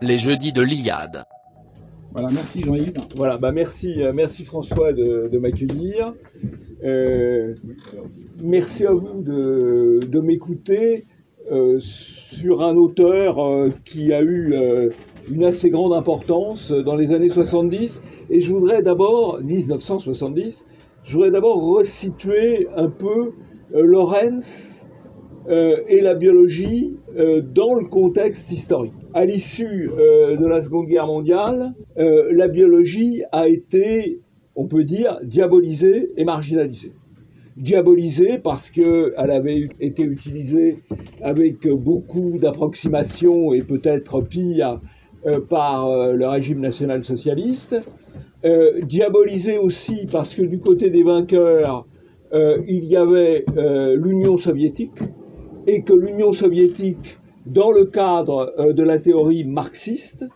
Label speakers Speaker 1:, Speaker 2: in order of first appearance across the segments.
Speaker 1: Les jeudis de l'Iliade.
Speaker 2: Voilà, merci Jean-Yves.
Speaker 3: Voilà, bah merci, euh, merci François de, de m'accueillir. Euh, merci à vous de, de m'écouter euh, sur un auteur euh, qui a eu euh, une assez grande importance dans les années 70. Et je voudrais d'abord, 1970, je voudrais d'abord resituer un peu euh, Lorenz euh, et la biologie euh, dans le contexte historique. À l'issue euh, de la Seconde Guerre mondiale, euh, la biologie a été, on peut dire, diabolisée et marginalisée. Diabolisée parce qu'elle avait été utilisée avec beaucoup d'approximations et peut-être pire euh, par euh, le régime national-socialiste. Euh, diabolisée aussi parce que du côté des vainqueurs, euh, il y avait euh, l'Union soviétique et que l'Union soviétique, dans le cadre euh, de la théorie marxiste,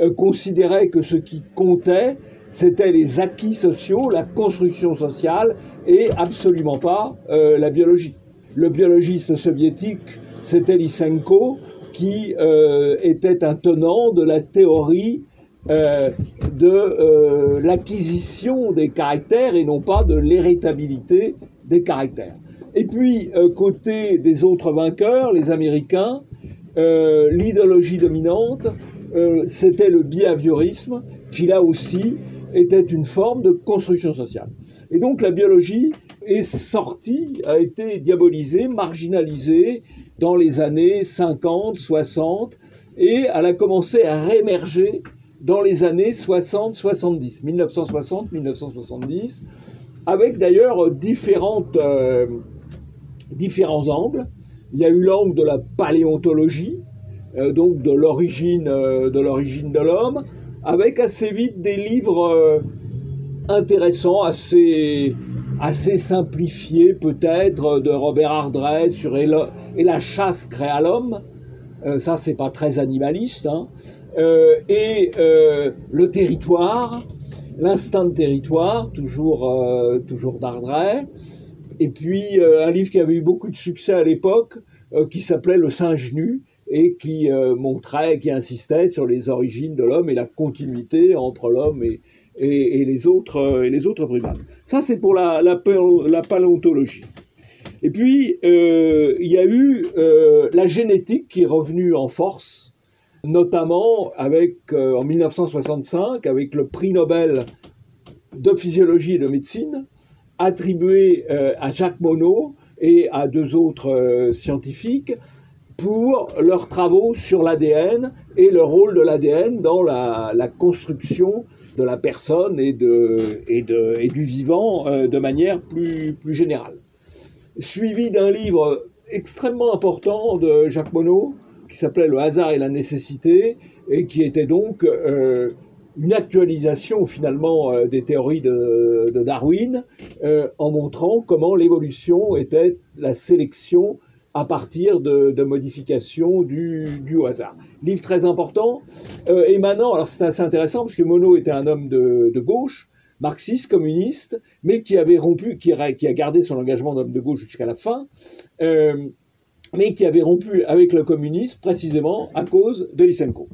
Speaker 3: euh, considérait que ce qui comptait, c'était les acquis sociaux, la construction sociale et absolument pas euh, la biologie. Le biologiste soviétique, c'était Lysenko, qui euh, était un tenant de la théorie euh, de euh, l'acquisition des caractères et non pas de l'héritabilité des caractères. Et puis, côté des autres vainqueurs, les Américains, l'idéologie dominante, c'était le behaviorisme, qui là aussi était une forme de construction sociale. Et donc la biologie est sortie, a été diabolisée, marginalisée dans les années 50, 60, et elle a commencé à réémerger dans les années 60-70, 1960-1970, avec d'ailleurs différentes, euh, différents angles. Il y a eu l'angle de la paléontologie, euh, donc de l'origine euh, de l'homme, avec assez vite des livres euh, intéressants, assez assez simplifiés peut-être de Robert Ardrey sur le- et la chasse créa l'homme. Euh, ça c'est pas très animaliste. hein. Euh, et euh, le territoire, l'instinct de territoire, toujours toujours d'Ardrey. Et puis un livre qui avait eu beaucoup de succès à l'époque, qui s'appelait Le singe nu et qui montrait, qui insistait sur les origines de l'homme et la continuité entre l'homme et, les autres et les autres primates. Ça c'est pour la paléontologie. Et puis euh, il y a eu euh, la génétique qui est revenue en force, notamment avec euh, en 1965 avec le prix Nobel de physiologie et de médecine attribué à Jacques Monod et à deux autres scientifiques pour leurs travaux sur l'ADN et le rôle de l'ADN dans la, construction de la personne et, et, de, et du vivant de manière plus, plus générale. Suivi d'un livre extrêmement important de Jacques Monod qui s'appelait Le hasard et la nécessité et qui était donc euh, une actualisation finalement euh, des théories de, Darwin euh, en montrant comment l'évolution était la sélection à partir de, modifications du, hasard. Livre très important, émanant, alors c'est assez intéressant parce que Monod était un homme de gauche, marxiste, communiste, mais qui avait rompu, qui a, qui a gardé son engagement d'homme de gauche jusqu'à la fin, euh, mais qui avait rompu avec le communisme précisément à cause de Lysenko.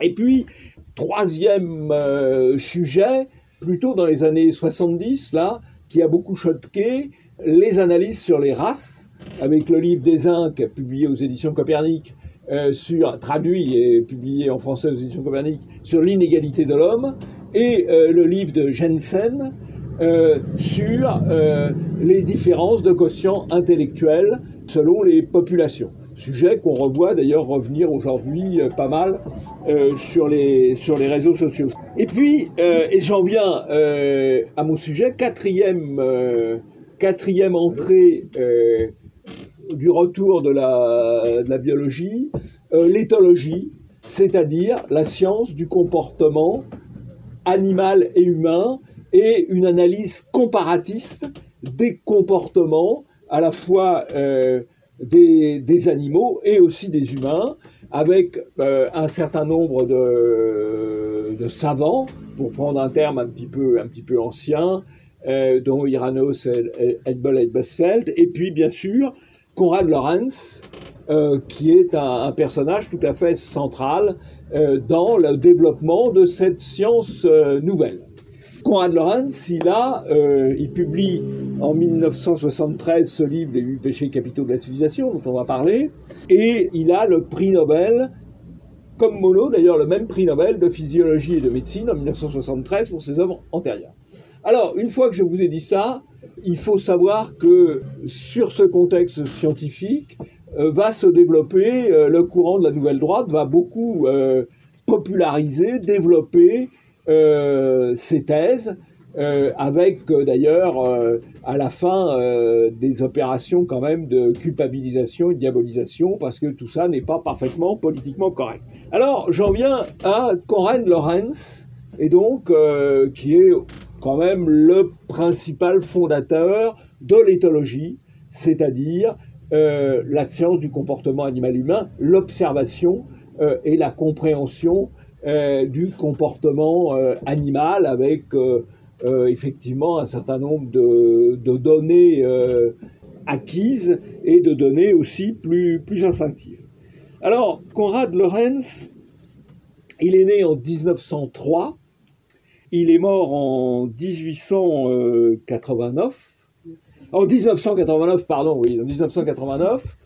Speaker 3: Et puis, troisième euh, sujet, plutôt dans les années 70, là, qui a beaucoup choqué, les analyses sur les races, avec le livre des Inques, publié aux éditions Copernic, euh, sur, traduit et publié en français aux éditions Copernic, sur l'inégalité de l'homme, et euh, le livre de Jensen euh, sur euh, les différences de quotient intellectuel selon les populations. Sujet qu'on revoit d'ailleurs revenir aujourd'hui pas mal sur, les, sur les réseaux sociaux. Et puis, et j'en viens à mon sujet, quatrième, quatrième entrée du retour de la, de la biologie, l'éthologie, c'est-à-dire la science du comportement animal et humain et une analyse comparatiste des comportements à la fois euh, des, des, animaux et aussi des humains, avec euh, un certain nombre de, de, savants, pour prendre un terme un petit peu, un petit peu ancien, euh, dont Iranos Edbel et Basfeld, et puis bien sûr Konrad Lorenz, qui est un, personnage tout à fait central dans le développement de cette science nouvelle. Konrad Lorenz, il, a, il publie en 1973 ce livre Les huit péchés capitaux de la civilisation, dont on va parler, et il a le prix Nobel comme Mono, d'ailleurs le même prix Nobel de physiologie et de médecine en 1973 pour ses œuvres antérieures. Alors, une fois que je vous ai dit ça, il faut savoir que sur ce contexte scientifique euh, va se développer euh, le courant de la nouvelle droite, va beaucoup euh, populariser, développer ses thèses, avec d'ailleurs à la fin des opérations quand même de culpabilisation et de diabolisation, parce que tout ça n'est pas parfaitement politiquement correct. Alors j'en viens à Conrad Lorenz, et donc qui est quand même le principal fondateur de l'éthologie, c'est-à-dire euh, la science du comportement animal-humain, l'observation euh, et la compréhension euh, du comportement animal avec effectivement un certain nombre de, données acquises et de données aussi plus, plus instinctives. Alors, Konrad Lorenz, il est né en 1903 il est mort en 1889. En 1989, pardon, oui, en 1989.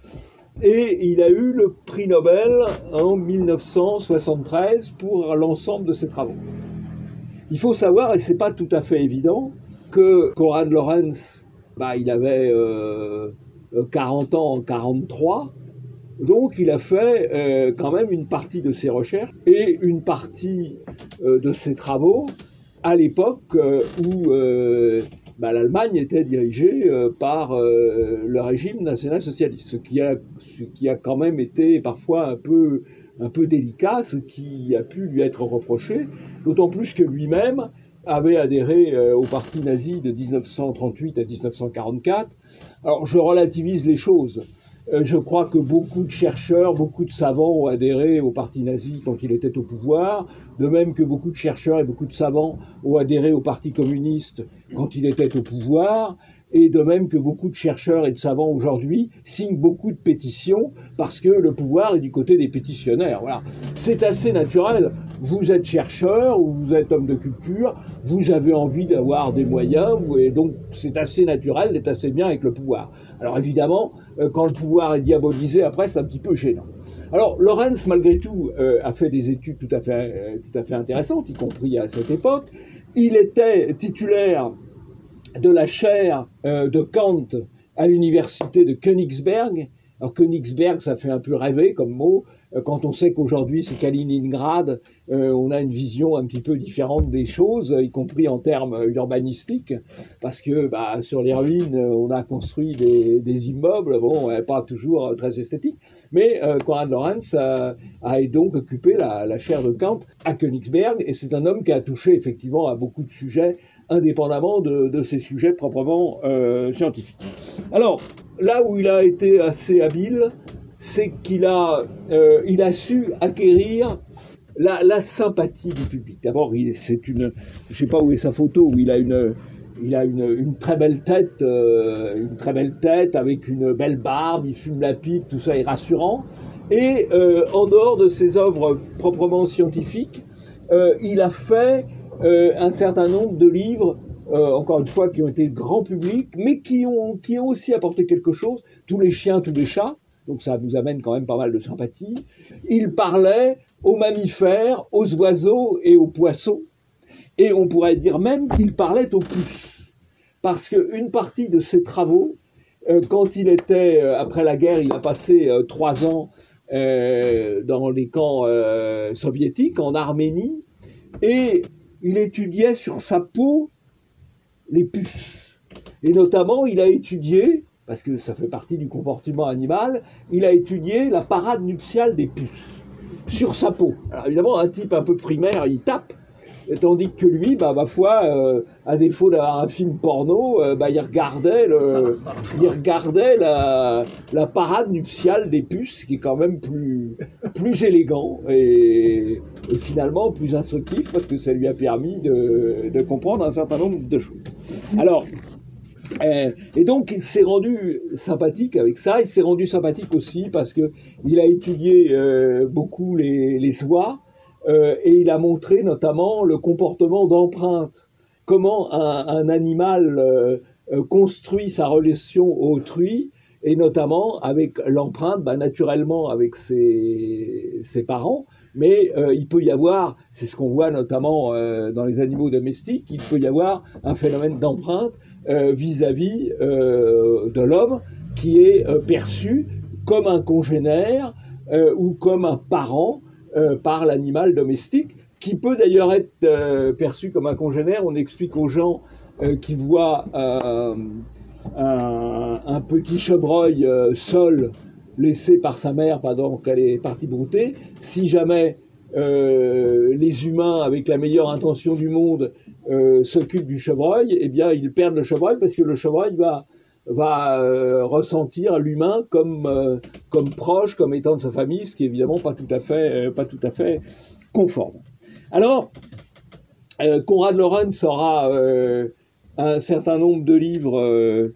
Speaker 3: Et il a eu le prix Nobel en 1973 pour l'ensemble de ses travaux. Il faut savoir, et c'est pas tout à fait évident, que Conrad Lorenz, bah, il avait 40 euh, ans en 43, donc il a fait euh, quand même une partie de ses recherches et une partie euh, de ses travaux à l'époque euh, où euh, bah, l'Allemagne était dirigée euh, par le régime national-socialiste, ce qui, a, ce qui a quand même été parfois un peu, un peu délicat, ce qui a pu lui être reproché, d'autant plus que lui-même avait adhéré au parti nazi de 1938 à 1944. Alors je relativise les choses. Euh, je crois que beaucoup de chercheurs, beaucoup de savants ont adhéré au parti nazi quand il était au pouvoir, de même que beaucoup de chercheurs et beaucoup de savants ont adhéré au parti communiste quand il était au pouvoir, et de même que beaucoup de chercheurs et de savants aujourd'hui signent beaucoup de pétitions parce que le pouvoir est du côté des pétitionnaires. Voilà. C'est assez naturel. Vous êtes chercheur ou vous êtes homme de culture, vous avez envie d'avoir des moyens, et donc c'est assez naturel d'être assez bien avec le pouvoir. Alors évidemment, euh, quand le pouvoir est diabolisé, après, c'est un petit peu gênant. Alors, Lorenz, malgré tout, euh, a fait des études tout à fait, euh, tout à fait intéressantes, y compris à cette époque. Il était titulaire de la chaire euh, de Kant à l'université de Königsberg. Alors Königsberg, ça fait un peu rêver comme mot. Euh, quand on sait qu'aujourd'hui c'est Kaliningrad, euh, on a une vision un petit peu différente des choses, y compris en termes urbanistiques, parce que bah, sur les ruines, on a construit des, immeubles, bon, pas toujours très esthétiques. Mais Konrad Lorenz a, donc occupé la chaire de Kant à Königsberg, et c'est un homme qui a touché effectivement à beaucoup de sujets indépendamment de, ces sujets proprement euh, scientifiques. Alors, là où il a été assez habile, c'est qu'il a, euh, a su acquérir la, sympathie du public. D'abord, c'est une, je sais pas où est sa photo, où il a une, il a une, très belle tête, euh, une très belle tête avec une belle barbe, il fume la pipe, tout ça est rassurant. Et en dehors de ses œuvres proprement scientifiques, il a fait euh, un certain nombre de livres, euh, encore une fois, qui ont été grand public, mais qui ont, qui ont aussi apporté quelque chose. Tous les chiens, tous les chats, donc ça nous amène quand même pas mal de sympathie. Il parlait aux mammifères, aux oiseaux et aux poissons. Et on pourrait dire même qu'il parlait aux puces. Parce qu'une partie de ses travaux, euh, quand il était, après la guerre, il a passé trois ans dans les camps soviétiques, en Arménie, et il étudiait sur sa peau les puces. Et notamment, il a étudié, parce que ça fait partie du comportement animal, il a étudié la parade nuptiale des puces sur sa peau. Alors évidemment, un type un peu primaire, il tape, tandis que lui, bah, ma foi, euh, à défaut d'avoir un film porno, euh, bah, il regardait, le, il regardait la, la, parade nuptiale des puces, qui est quand même plus, plus élégant et, et, finalement plus instructif parce que ça lui a permis de, de comprendre un certain nombre de choses. Alors, euh, et donc, il s'est rendu sympathique avec ça. Il s'est rendu sympathique aussi parce que il a étudié euh, beaucoup les, les oies euh, et il a montré notamment le comportement d'empreinte. Comment un, animal euh, euh, construit sa relation au autrui et notamment avec l'empreinte, bah, naturellement avec ses, parents, mais il peut y avoir, c'est ce qu'on voit notamment dans les animaux domestiques, il peut y avoir un phénomène d'empreinte vis-à-vis de l'homme qui est perçu comme un congénère ou comme un parent par l'animal domestique, qui peut d'ailleurs être perçu comme un congénère. On explique aux gens qui voient un, un, petit chevreuil seul laissé par sa mère pendant qu'elle est partie brouter, si jamais euh, les humains, avec la meilleure intention du monde, euh, s'occupent du chevreuil, eh bien, ils perdent le chevreuil parce que le chevreuil va, va euh, ressentir l'humain comme, euh, comme proche, comme étant de sa famille, ce qui est évidemment pas tout à fait, euh, conforme. Alors, Conrad Lorenz aura un certain nombre de livres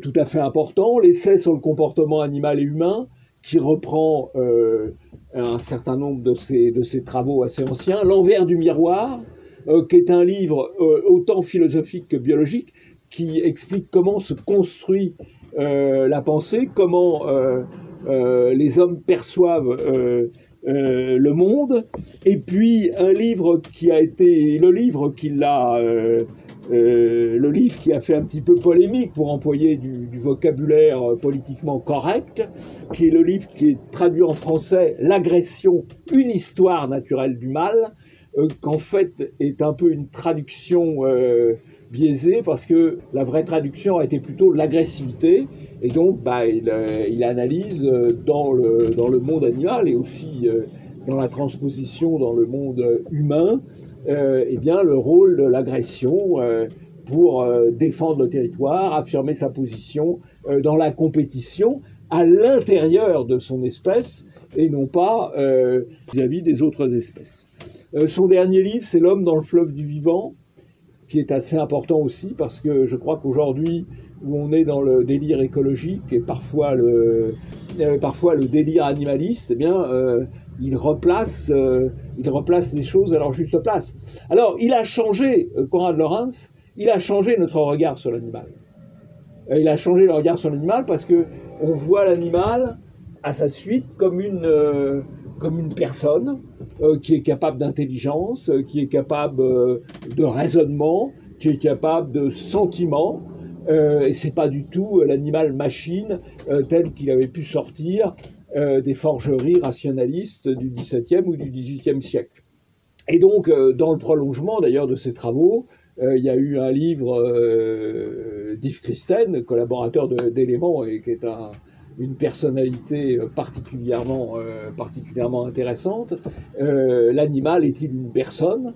Speaker 3: tout à fait importants, l'essai sur le comportement animal et humain, qui reprend un certain nombre de ses, de ses travaux assez anciens, L'envers du miroir, qui est un livre autant philosophique que biologique, qui explique comment se construit euh, la pensée, comment les hommes perçoivent le monde, et puis un livre qui a été le livre qui l'a euh, le livre qui a fait un petit peu polémique pour employer du, du, vocabulaire politiquement correct, qui est le livre qui est traduit en français L'agression, une histoire naturelle du mal, euh, qu'en fait est un peu une traduction euh, biaisée parce que la vraie traduction a été plutôt l'agressivité et donc bah, il, euh, analyse dans le, dans le monde animal et aussi dans la transposition dans le monde humain euh, eh bien, le rôle de l'agression euh, pour euh, défendre le territoire, affirmer sa position euh, dans la compétition à l'intérieur de son espèce et non pas euh, vis-à-vis -vis des autres espèces. Euh, son dernier livre, c'est L'homme dans le fleuve du vivant, qui est assez important aussi parce que je crois qu'aujourd'hui, où on est dans le délire écologique et parfois le, euh, parfois le délire animaliste, eh bien, euh, il replace, euh, il replace les choses à leur juste place. Alors, il a changé, Conrad Lorenz, il a changé notre regard sur l'animal. Il a changé le regard sur l'animal parce que on voit l'animal à sa suite comme une, comme une personne euh, qui est capable d'intelligence, qui est capable de raisonnement, qui est capable de sentiment. et c'est pas du tout l'animal machine tel qu'il avait pu sortir euh, des forgeries rationalistes du XVIIe ou du XVIIIe siècle. Et donc, euh, dans le prolongement d'ailleurs de ces travaux, euh, il y a eu un livre euh, d'Yves Christen, collaborateur d'Éléments, et qui est un, une personnalité particulièrement, euh, particulièrement intéressante. Euh, l'animal est-il une personne?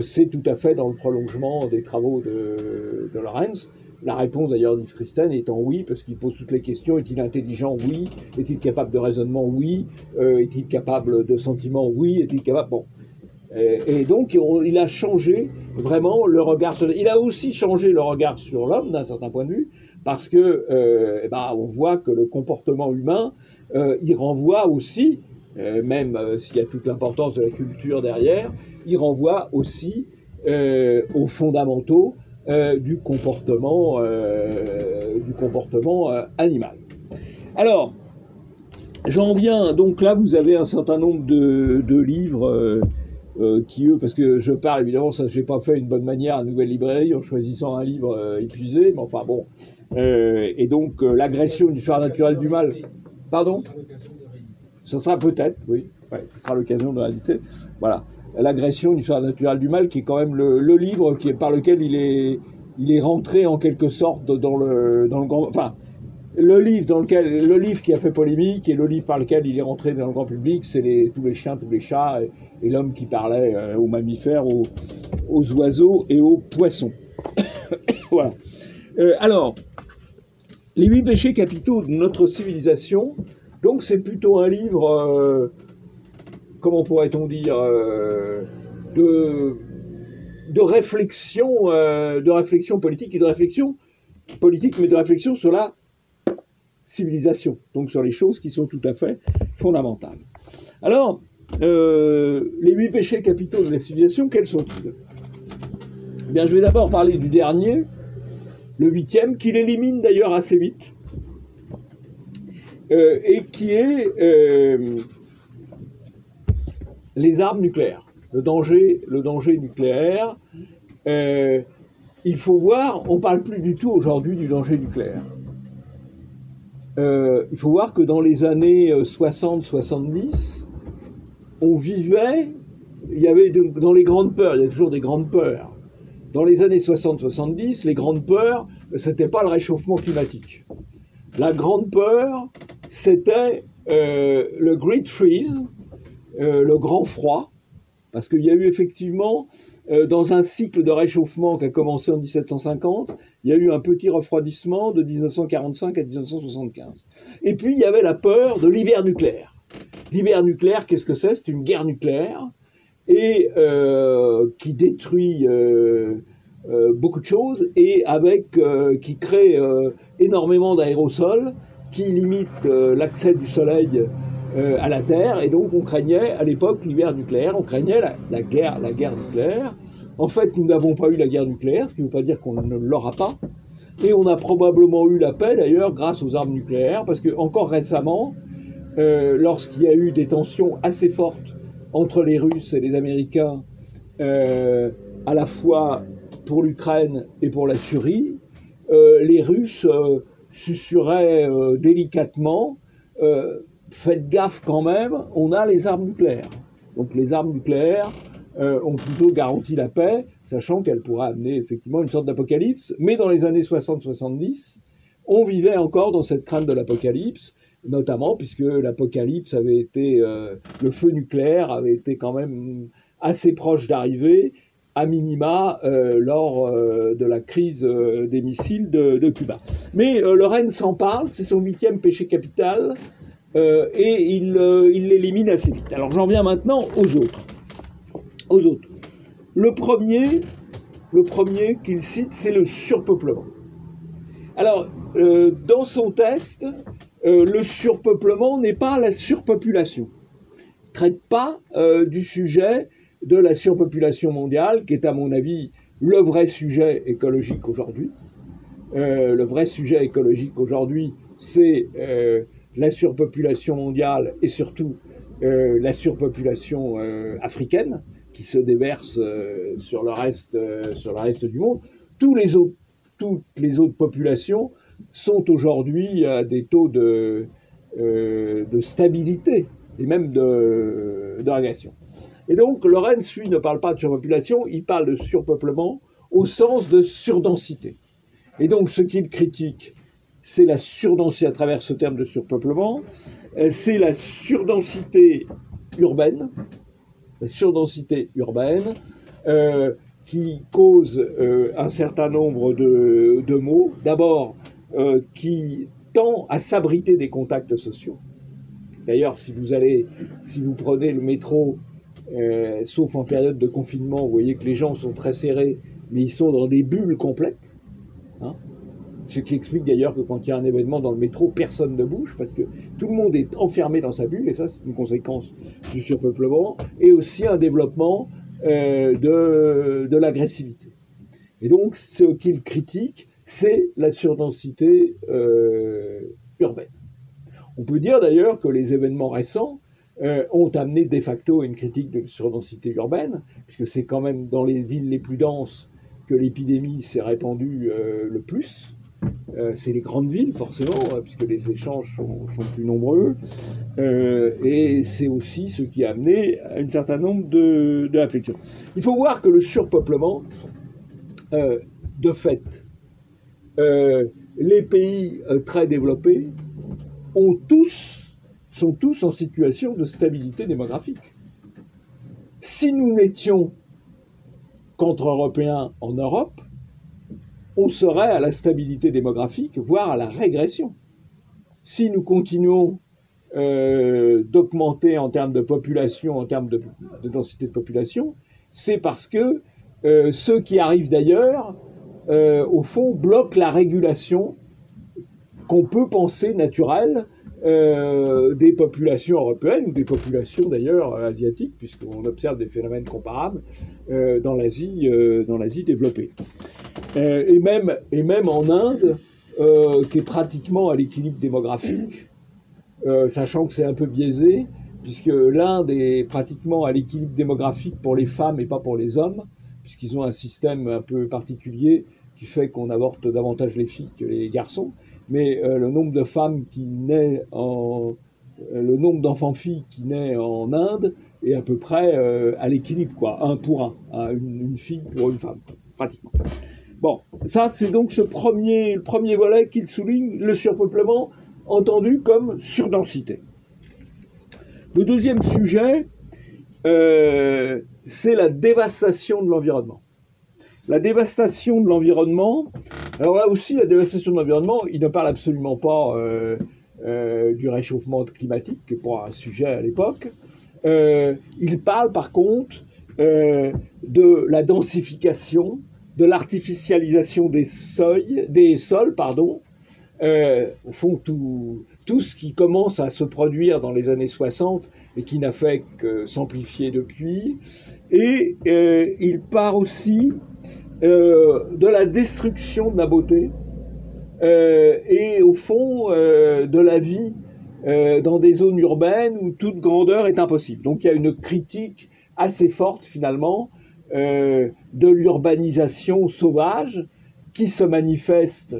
Speaker 3: C'est tout à fait dans le prolongement des travaux de, de Lorenz. La réponse d'ailleurs d'Yves Christen étant oui, parce qu'il pose toutes les questions. Est-il intelligent? Oui. Est-il capable de raisonnement? Oui. Euh, Est-il capable de sentiment Oui. Est-il capable? Bon. Et, donc, on, il a changé vraiment le regard. Il a aussi changé le regard sur l'homme d'un certain point de vue, parce que euh, eh ben, on voit que le comportement humain, euh, il renvoie aussi, euh, même s'il y a toute l'importance de la culture derrière, il renvoie aussi aux fondamentaux du comportement, du comportement animal. Alors, j'en viens, donc là vous avez un certain nombre de, livres qui eux, parce que je parle évidemment, ça j'ai pas fait une bonne manière à Nouvelle Librairie en choisissant un livre épuisé, mais enfin bon. Et donc l'agression du histoire naturelle du mal. Pardon? Ça sera peut-être, oui. Ouais, ce sera l'occasion de réalité. Voilà l'agression du histoire naturelle du mal, qui est quand même le, livre qui est, par lequel il est, il est rentré en quelque sorte dans le, dans le grand. Enfin, le livre dans lequel le livre qui a fait polémique et le livre par lequel il est rentré dans le grand public, c'est les, tous les chiens, tous les chats et, l'homme qui parlait euh, aux mammifères, aux, aux oiseaux et aux poissons. voilà. Euh, alors, les huit péchés capitaux de notre civilisation, donc c'est plutôt un livre, euh, comment pourrait-on dire, euh, de, réflexion, de réflexion politique et de réflexion politique, mais de réflexion sur la civilisation, donc sur les choses qui sont tout à fait fondamentales. Alors, les huit péchés capitaux de la civilisation, quels sont-ils? Eh Bien, je vais d'abord parler du dernier, le huitième, qu'il élimine d'ailleurs assez vite, euh, et qui est euh, les armes nucléaires, le danger, nucléaire. Euh, il faut voir, on ne parle plus du tout aujourd'hui du danger nucléaire. il faut voir que dans les années 60-70, on vivait, il y avait dans les grandes peurs, il y a toujours des grandes peurs, dans les années 60-70, les grandes peurs, ce n'était pas le réchauffement climatique. La grande peur, c'était euh, le Great Freeze, euh, le grand froid, parce qu'il y a eu effectivement, euh, dans un cycle de réchauffement qui a commencé en 1750, il y a eu un petit refroidissement de 1945 à 1975. Et puis, il y avait la peur de l'hiver nucléaire. L'hiver nucléaire, qu'est-ce que c'est? C'est une guerre nucléaire et euh, qui détruit euh, euh, beaucoup de choses et avec qui crée énormément d'aérosols qui limite l'accès du soleil à la Terre et donc on craignait à l'époque l'hiver nucléaire, on craignait la, guerre, la guerre nucléaire. En fait, nous n'avons pas eu la guerre nucléaire, ce qui ne veut pas dire qu'on ne l'aura pas. Et on a probablement eu la paix d'ailleurs grâce aux armes nucléaires, parce que encore récemment, lorsqu'il y a eu des tensions assez fortes entre les Russes et les Américains, euh, à la fois pour l'Ukraine et pour la Syrie, euh, les Russes euh, susurraient délicatement faites gaffe quand même, on a les armes nucléaires. Donc les armes nucléaires ont plutôt garanti la paix, sachant qu'elles pourraient amener effectivement une sorte d'apocalypse. Mais dans les années 60-70, on vivait encore dans cette crainte de l'apocalypse notamment puisque l'apocalypse avait été, euh, le feu nucléaire avait été quand même assez proche d'arriver, à minima euh, lors euh, de la crise des missiles de, Cuba. Mais Lorraine s'en parle, c'est son huitième péché capital, et il l'élimine assez vite. Alors j'en viens maintenant aux autres. Aux autres. Le premier, le premier qu'il cite, c'est le surpeuplement. Alors, dans son texte, euh, le surpeuplement n'est pas la surpopulation. Il traite pas euh, du sujet de la surpopulation mondiale, qui est à mon avis le vrai sujet écologique aujourd'hui. Euh, le vrai sujet écologique aujourd'hui, c'est la surpopulation mondiale et surtout la surpopulation africaine qui se déverse sur, le reste, sur le reste du monde. Toutes les autres populations sont aujourd'hui à des taux de, euh, de stabilité et même de, de régression. Et donc, Lorenz, lui, ne parle pas de surpopulation, il parle de surpeuplement au sens de surdensité. Et donc, ce qu'il critique, c'est la surdensité à travers ce terme de surpeuplement, euh, c'est la surdensité urbaine, la surdensité urbaine, euh, qui cause un certain nombre de, de maux. D'abord, euh, qui tend à s'abriter des contacts sociaux. D'ailleurs, si vous allez, si vous prenez le métro, euh, sauf en période de confinement, vous voyez que les gens sont très serrés, mais ils sont dans des bulles complètes. Hein. ce qui explique d'ailleurs que quand il y a un événement dans le métro, personne ne bouge parce que tout le monde est enfermé dans sa bulle, et ça c'est une conséquence du surpeuplement, et aussi un développement euh, de, de l'agressivité. Et donc, ce qu'il critique, c'est la surdensité euh, urbaine. On peut dire d'ailleurs que les événements récents euh, ont amené de facto une critique de la surdensité urbaine, puisque c'est quand même dans les villes les plus denses que l'épidémie s'est répandue euh, le plus. c'est les grandes villes, forcément, hein, puisque les échanges sont, plus nombreux. et c'est aussi ce qui a amené à un certain nombre de. Il faut voir que le surpeuplement, de fait, euh, les pays euh, très développés ont tous, sont tous en situation de stabilité démographique. Si nous n'étions qu'entre Européens en Europe, on serait à la stabilité démographique, voire à la régression. Si nous continuons euh, d'augmenter en termes de population, en termes de, densité de population, c'est parce que ceux qui arrivent d'ailleurs, euh, au fond, bloquent la régulation qu'on peut penser naturelle des populations européennes ou des populations d'ailleurs asiatiques, puisqu'on observe des phénomènes comparables dans l'Asie, dans l'Asie développée. et même et même en Inde, qui est pratiquement à l'équilibre démographique, euh, sachant que c'est un peu biaisé, puisque l'Inde est pratiquement à l'équilibre démographique pour les femmes et pas pour les hommes, puisqu'ils ont un système un peu particulier qui fait qu'on avorte davantage les filles que les garçons. Mais euh, le nombre de femmes qui naissent en. Euh, le nombre d'enfants-filles qui naissent en Inde est à peu près à l'équilibre, quoi, un pour un, hein, une, fille pour une femme, pratiquement. Bon, ça c'est donc premier, le premier volet qu'il souligne, le surpeuplement, entendu comme surdensité. Le deuxième sujet, euh, c'est la dévastation de l'environnement. La dévastation de l'environnement, alors là aussi, la dévastation de l'environnement, il ne parle absolument pas euh, euh, du réchauffement climatique, qui n'est pas un sujet à l'époque. il parle par contre de la densification, de l'artificialisation des, des sols, pardon, euh, au fond, tout, tout ce qui commence à se produire dans les années 60 et qui n'a fait que s'amplifier depuis. Et euh, il part aussi euh, de la destruction de la beauté et au fond de la vie dans des zones urbaines où toute grandeur est impossible. Donc il y a une critique assez forte finalement de l'urbanisation sauvage qui se manifeste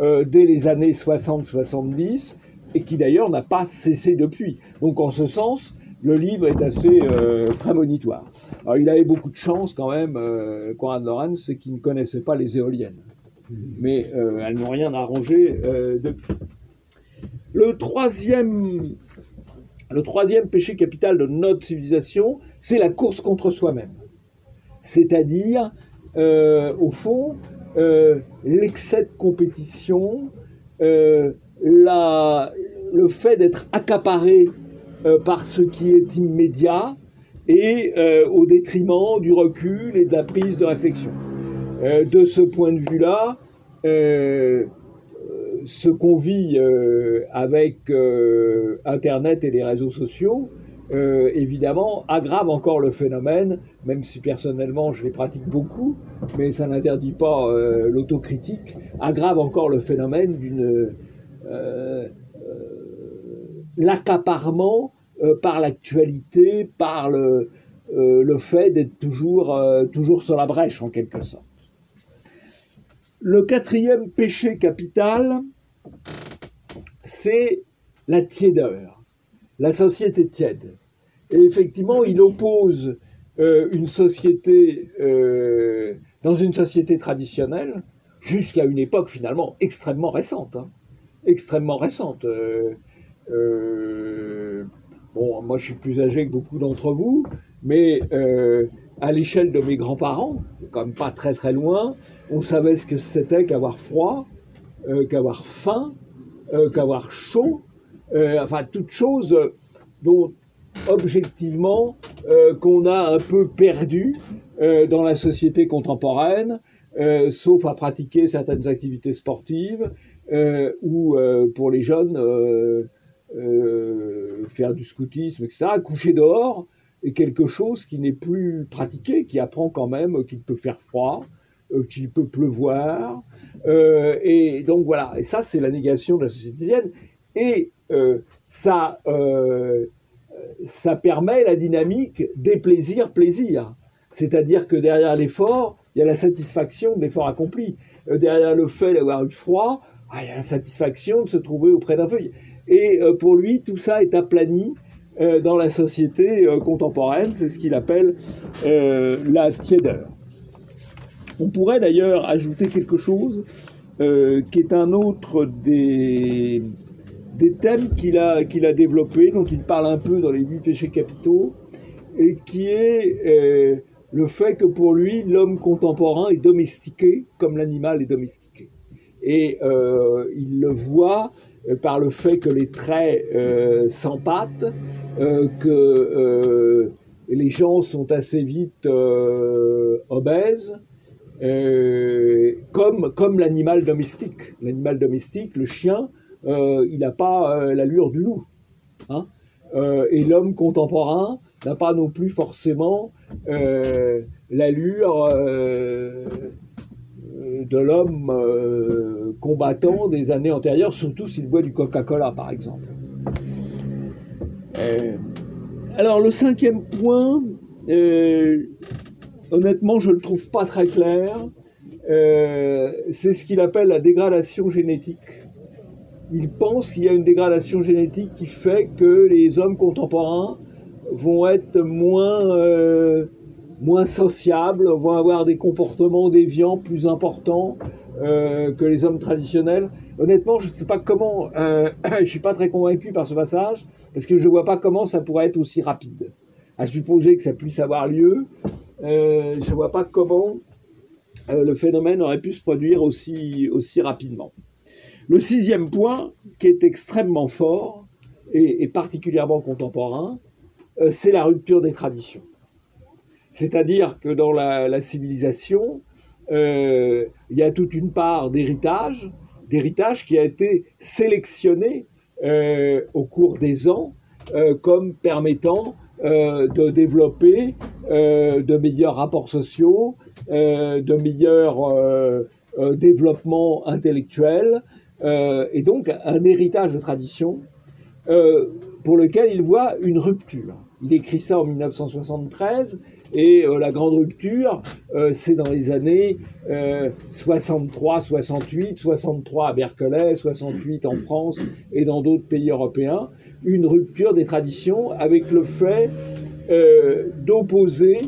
Speaker 3: euh, dès les années 60-70 et qui d'ailleurs n'a pas cessé depuis. Donc en ce sens, le livre est assez euh, prémonitoire. Alors il avait beaucoup de chance quand même, euh, Conrad Lorenz, c'est qu'il ne connaissait pas les éoliennes. Mais euh, elles n'ont rien arrangé depuis. Le troisième, le troisième péché capital de notre civilisation, c'est la course contre soi-même. C'est-à-dire, au fond, euh, l'excès de compétition, euh, le fait d'être accaparé euh, par ce qui est immédiat et au détriment du recul et de la prise de réflexion. de ce point de vue-là, ce qu'on vit avec Internet et les réseaux sociaux, euh, évidemment, aggrave encore le phénomène, même si personnellement je les pratique beaucoup, mais ça n'interdit pas euh, l'autocritique, aggrave encore le phénomène d'une euh, par l'actualité, par le, le fait d'être toujours, toujours sur la brèche en quelque sorte. Le quatrième péché capital, c'est la tiédeur, la société tiède. Et effectivement, il oppose euh, une société, euh, dans une société traditionnelle, jusqu'à une époque finalement extrêmement récente. Hein. extrêmement récente. Euh, bon, moi je suis plus âgé que beaucoup d'entre vous, mais à l'échelle de mes grands-parents, quand même pas très très loin, on savait ce que c'était qu'avoir froid, qu'avoir faim, qu'avoir chaud, enfin toutes choses dont objectivement euh, qu'on a un peu perdu euh, dans la société contemporaine, euh, sauf à pratiquer certaines activités sportives ou pour les jeunes faire du scoutisme, etc. Coucher dehors est quelque chose qui n'est plus pratiqué, qui apprend quand même qu'il peut faire froid, qu'il peut pleuvoir. et donc voilà, et ça c'est la négation de la société Et ça ça permet la dynamique des plaisirs-plaisirs. C'est-à-dire que derrière l'effort, il y a la satisfaction de l'effort accompli. Euh, derrière le fait d'avoir eu froid, ah, il y a la satisfaction de se trouver auprès d'un feuille. Et euh, pour lui, tout ça est aplani euh, dans la société contemporaine. C'est ce qu'il appelle la tiédeur. On pourrait d'ailleurs ajouter quelque chose qui est un autre des, thèmes qu'il a, qu'il a développés, dont il parle un peu dans les huit péchés capitaux, et qui est euh, le fait que pour lui, l'homme contemporain est domestiqué comme l'animal est domestiqué. Et euh, il le voit euh, par le fait que les traits euh, s'empâtent, euh, que euh, les gens sont assez vite euh, obèses, euh, comme, comme l'animal domestique. L'animal domestique, le chien, euh, il n'a pas euh, l'allure du loup. hein. Euh, et l'homme contemporain n'a pas non plus forcément euh, l'allure euh, de l'homme euh, combattant des années antérieures, surtout s'il boit du Coca-Cola, par exemple. Euh, alors, le cinquième point, euh, honnêtement, je ne le trouve pas très clair. C'est ce qu'il appelle la dégradation génétique. Il pense qu'il y a une dégradation génétique qui fait que les hommes contemporains vont être moins, moins sociables, vont avoir des comportements déviants plus importants euh, que les hommes traditionnels. Honnêtement, je ne sais pas comment, euh, je ne suis pas très convaincu par ce passage, parce que je ne vois pas comment ça pourrait être aussi rapide. À supposer que ça puisse avoir lieu, euh, je ne vois pas comment le phénomène aurait pu se produire aussi, aussi rapidement. Le sixième point, qui est extrêmement fort et, particulièrement contemporain, c'est la rupture des traditions. C'est-à-dire que dans la, civilisation, euh, il y a toute une part d'héritage, d'héritage qui a été sélectionné euh, au cours des ans euh, comme permettant de développer de meilleurs rapports sociaux, de meilleurs développements intellectuels, et donc un héritage de tradition pour lequel il voit une rupture. Il écrit ça en 1973 et euh, la grande rupture, euh, c'est dans les années euh, 63, 68, 63 à Berkeley, 68 en France et dans d'autres pays européens, une rupture des traditions avec le fait euh, d'opposer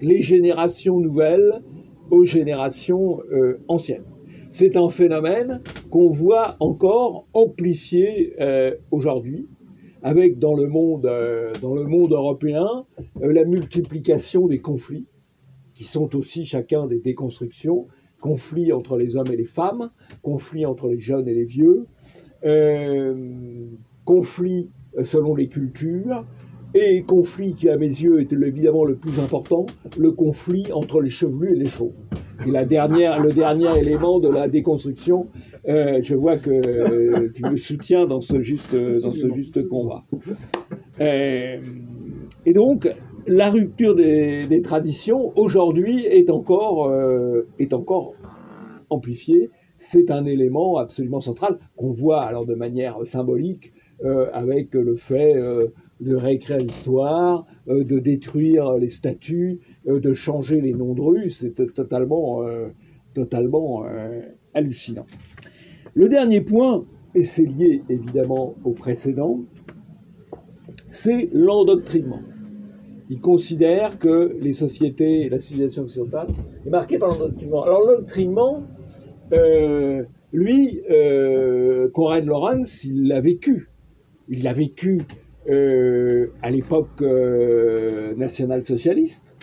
Speaker 3: les générations nouvelles aux générations anciennes. C'est un phénomène qu'on voit encore amplifié aujourd'hui, avec dans le monde, euh, européen euh, la multiplication des conflits, qui sont aussi chacun des déconstructions, conflits entre les hommes et les femmes, conflits entre les jeunes et les vieux, euh, conflits selon les cultures, et conflit qui, à mes yeux, est évidemment le plus important, le conflit entre les chevelus et les chauves. Et la dernière, le dernier élément de la déconstruction, euh, je vois que euh, tu me soutiens dans ce juste, dans ce juste combat. Euh, et donc, la rupture des, traditions, aujourd'hui, est encore, euh, est encore amplifiée. C'est un élément absolument central qu'on voit alors de manière symbolique euh, avec le fait euh, de réécrire l'histoire, euh, de détruire les statues, euh, de changer les noms de rues. C'est totalement, euh, totalement hallucinant. Le dernier point, et c'est lié évidemment au précédent, c'est l'endoctrinement. Il considère que les sociétés, la civilisation occidentale est marquée par l'endoctrinement. Alors l'endoctrinement, lui, Konrad Lorenz, il l'a vécu. Il l'a vécu à l'époque euh, nationale-socialiste.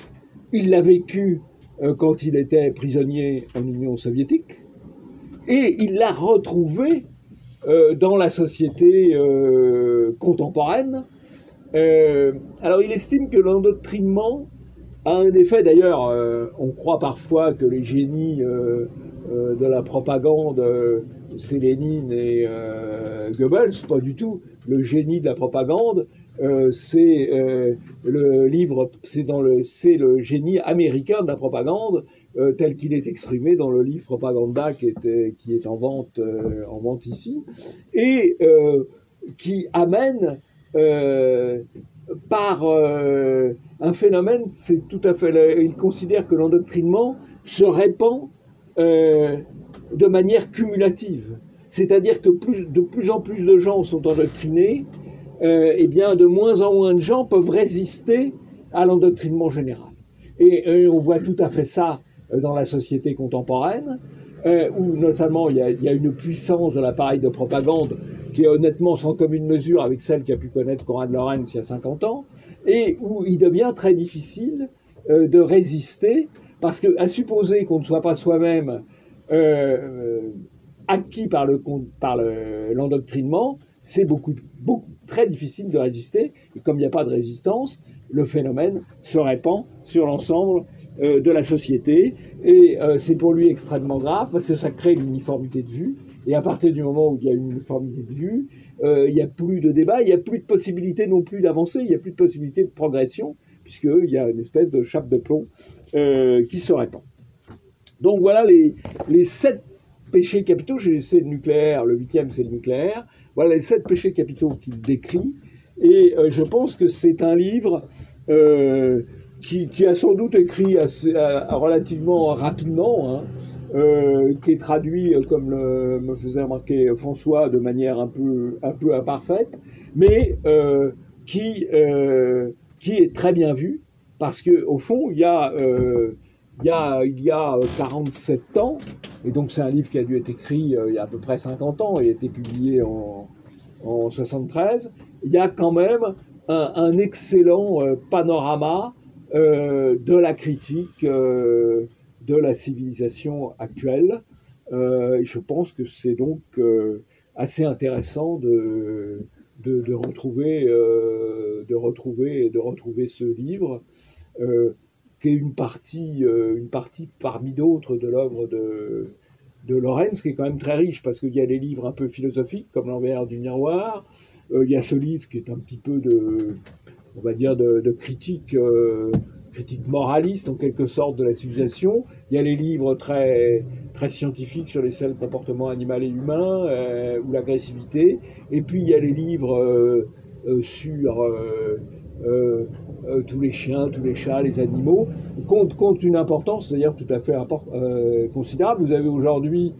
Speaker 3: Il l'a vécu euh, quand il était prisonnier en Union soviétique. Et il l'a retrouvé euh, dans la société euh, contemporaine. Euh, alors il estime que l'endoctrinement a un effet, d'ailleurs, euh, on croit parfois que les génies euh, euh, de la propagande, euh, c'est Lénine et euh, Goebbels, pas du tout. Le génie de la propagande, euh, c'est euh, le livre, c'est dans le, c'est le génie américain de la propagande euh, tel qu'il est exprimé dans le livre Propaganda qui est, qui est en vente, en vente ici, et qui amène par un phénomène, c'est tout à fait, il considère que l'endoctrinement se répand de manière cumulative. C'est-à-dire que de plus en plus de gens sont endoctrinés, euh, et bien de moins en moins de gens peuvent résister à l'endoctrinement général. Et euh, on voit tout à fait ça euh, dans la société contemporaine, euh, où notamment il y, a, une puissance de l'appareil de propagande qui est honnêtement sans commune mesure avec celle qu'a pu connaître Conrad Lorenz il y a 50 ans, et où il devient très difficile de résister, parce que à supposer qu'on ne soit pas soi-même acquis par le par l'endoctrinement, c'est beaucoup, beaucoup très difficile de résister. Et comme il n'y a pas de résistance, le phénomène se répand sur l'ensemble euh, de la société. Et euh, c'est pour lui extrêmement grave parce que ça crée une uniformité de vue. Et à partir du moment où il y a une uniformité de vue, euh, il n'y a plus de débat, il n'y a plus de possibilité non plus d'avancer, il n'y a plus de possibilité de progression, puisqu'il y a une espèce de chape de plomb qui se répand. Donc voilà les, les sept péchés capitaux. Laissé le nucléaire, le huitième c'est le nucléaire. Voilà les sept péchés capitaux qu'il décrit. Et euh, je pense que c'est un livre euh, qui, a sans doute écrit assez, relativement rapidement, hein, euh, qui est traduit, comme me faisait remarquer François, de manière un peu, un peu imparfaite, mais qui, qui est très bien vu, parce qu'au fond, il y a il y a, il y a 47 ans, et donc c'est un livre qui a dû être écrit il y a à peu près 50 ans et a été publié en, en 73, il y a quand même un, excellent euh, panorama euh, de la critique euh, de la civilisation actuelle. et je pense que c'est donc assez intéressant de, de, retrouver, de, retrouver, de retrouver ce livre, qui est une partie, une partie parmi d'autres de l'œuvre de, de Lorenz, qui est quand même très riche, parce qu'il y a des livres un peu philosophiques, comme L'envers du miroir, euh, il y a ce livre qui est un petit peu de, on va dire, de, critique, euh, critique moraliste en quelque sorte de la civilisation. Il y a les livres très, très scientifiques sur les seuls comportements animal et humain euh, ou l'agressivité. Et puis il y a les livres sur tous les chiens, tous les chats, les animaux, compte, compte une importance d'ailleurs tout à fait considérable. Vous avez aujourd'hui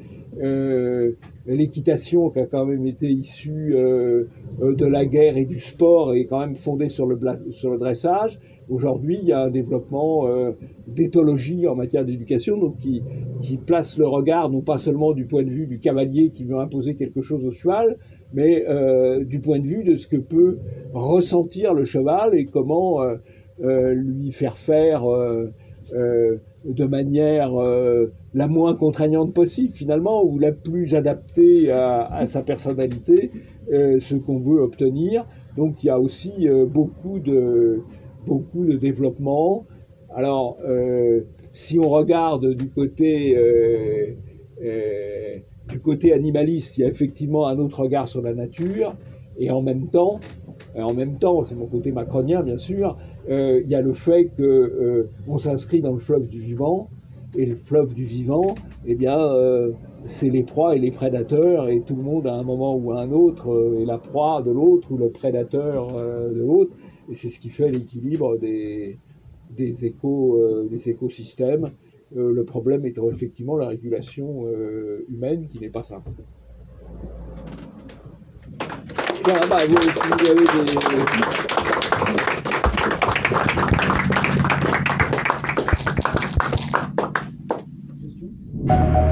Speaker 3: l'équitation qui a quand même été issue euh, euh, de la guerre et du sport est quand même fondée sur le, sur le dressage. Aujourd'hui, il y a un développement euh, d'éthologie en matière d'éducation, donc qui, qui place le regard non pas seulement du point de vue du cavalier qui veut imposer quelque chose au cheval, mais du point de vue de ce que peut ressentir le cheval et comment lui faire faire de manière euh, la moins contraignante possible finalement, ou la plus adaptée à, sa personnalité, euh, ce qu'on veut obtenir. Donc il y a aussi euh, beaucoup, de, beaucoup de développement. Alors, si on regarde du côté, du côté animaliste, il y a effectivement un autre regard sur la nature, et en même temps, en même temps, c'est mon côté macronien bien sûr, euh, il y a le fait qu'on euh, s'inscrit dans le fleuve du vivant, et le fleuve du vivant, eh bien, euh, c'est les proies et les prédateurs, et tout le monde à un moment ou à un autre est la proie de l'autre ou le prédateur de l'autre, et c'est ce qui fait l'équilibre des, des écosystèmes. Le problème étant effectivement la régulation humaine qui n'est pas simple. Voilà, bah, vous, avez des...